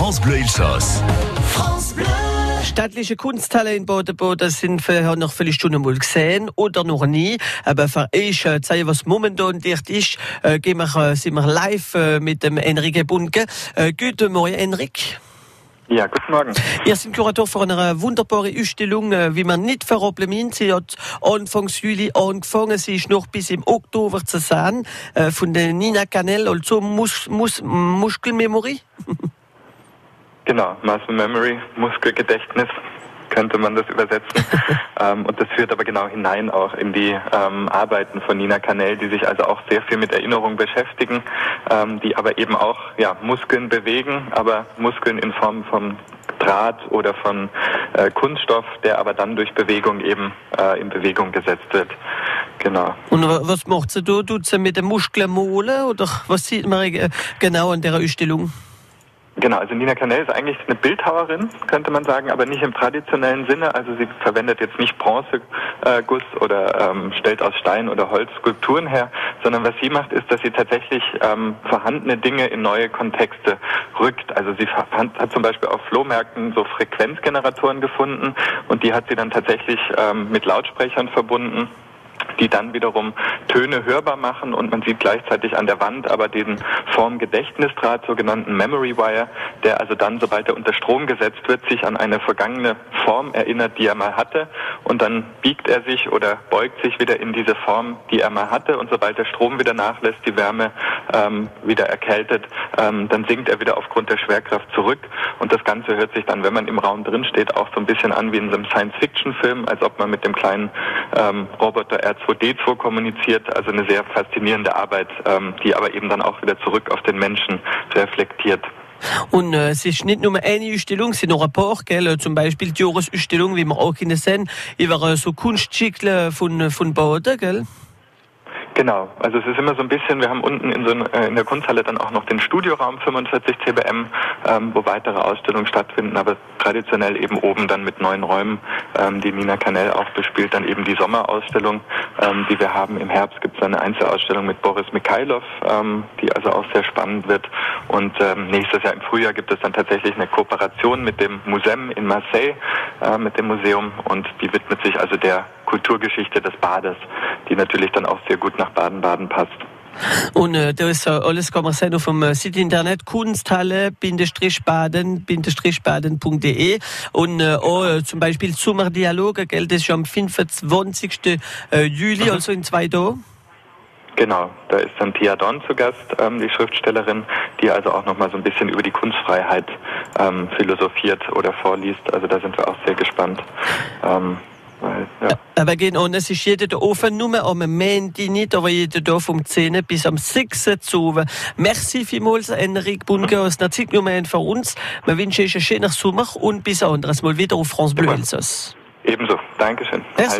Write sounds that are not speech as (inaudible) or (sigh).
France Bleu Elsass. Staatliche Kunsthalle in Bodenboden sind für noch viele Stunden mal gesehen oder noch nie. Aber für ich, äh, zeigen, was momentan dicht ist, äh, gehen wir, äh, sind wir live äh, mit dem Enrique Bunke. Äh, guten Morgen, Enrique. Ja, guten Morgen. Ihr seid Kurator von einer wunderbaren Ausstellung, äh, wie man nicht verroppeln Sie hat Anfang Juli angefangen, sie ist noch bis im Oktober zu sein, äh, von der Nina Canel, also Mus Mus Muskelmemory. (laughs) Genau, Muscle Memory, Muskelgedächtnis könnte man das übersetzen. (laughs) ähm, und das führt aber genau hinein auch in die ähm, Arbeiten von Nina Kanell, die sich also auch sehr viel mit Erinnerung beschäftigen, ähm, die aber eben auch ja, Muskeln bewegen, aber Muskeln in Form von Draht oder von äh, Kunststoff, der aber dann durch Bewegung eben äh, in Bewegung gesetzt wird. Genau. Und wa- was macht sie da? Tut sie mit den Muskeln malen oder was sieht man äh, genau an der Ausstellung? Genau, also Nina Kanell ist eigentlich eine Bildhauerin, könnte man sagen, aber nicht im traditionellen Sinne. Also sie verwendet jetzt nicht Bronzeguss oder ähm, stellt aus Stein oder Holz Skulpturen her, sondern was sie macht, ist, dass sie tatsächlich ähm, vorhandene Dinge in neue Kontexte rückt. Also sie hat zum Beispiel auf Flohmärkten so Frequenzgeneratoren gefunden und die hat sie dann tatsächlich ähm, mit Lautsprechern verbunden die dann wiederum Töne hörbar machen und man sieht gleichzeitig an der Wand aber diesen Formgedächtnisdraht, sogenannten Memory Wire, der also dann, sobald er unter Strom gesetzt wird, sich an eine vergangene Form erinnert, die er mal hatte. Und dann biegt er sich oder beugt sich wieder in diese Form, die er mal hatte. Und sobald der Strom wieder nachlässt, die Wärme ähm, wieder erkältet, ähm, dann sinkt er wieder aufgrund der Schwerkraft zurück und das Ganze hört sich dann, wenn man im Raum drin steht, auch so ein bisschen an wie in so einem Science-Fiction-Film, als ob man mit dem kleinen ähm, Roboter R2D2 kommuniziert. Also eine sehr faszinierende Arbeit, ähm, die aber eben dann auch wieder zurück auf den Menschen reflektiert. Und äh, es ist nicht nur eine Ausstellung, es sind noch ein paar, gell? Äh, zum Beispiel die Jahresausstellung, wie wir auch sehen, über äh, so Kunststücke von, von Boden, gell? Genau, also es ist immer so ein bisschen, wir haben unten in, so äh, in der Kunsthalle dann auch noch den Studioraum 45 CBM, ähm, wo weitere Ausstellungen stattfinden, aber traditionell eben oben dann mit neuen Räumen, ähm, die Nina Kanell auch bespielt, dann eben die Sommerausstellung, ähm, die wir haben. Im Herbst gibt es eine Einzelausstellung mit Boris Mikhailov, ähm, die also auch sehr spannend wird. Und ähm, nächstes Jahr im Frühjahr gibt es dann tatsächlich eine Kooperation mit dem Museum in Marseille, äh, mit dem Museum und die widmet sich also der Kulturgeschichte des Bades, die natürlich dann auch sehr gut nach Baden-Baden passt. Und äh, da ist äh, alles kann man sehen auf dem äh, Site Internet kunsthalle-baden.de und äh, auch äh, zum Beispiel Sommerdialoge, gell, das ist am 25. Äh, Juli, also in zwei Tagen. Genau, da ist dann Pia Dorn zu Gast, ähm, die Schriftstellerin, die also auch nochmal so ein bisschen über die Kunstfreiheit ähm, philosophiert oder vorliest. Also da sind wir auch sehr gespannt. Ähm, weil, ja. Aber genau, es ist jeder offen, nur am Montag nicht, aber jeder da vom 10 bis am 6 zu. Merci vielmals, Enrique Bunke aus der Zeitnummer für uns. Wir wünschen euch einen schönen Sommer und bis anderes Mal wieder auf France Bleu. Elsass. Ebenso. Dankeschön. Merci.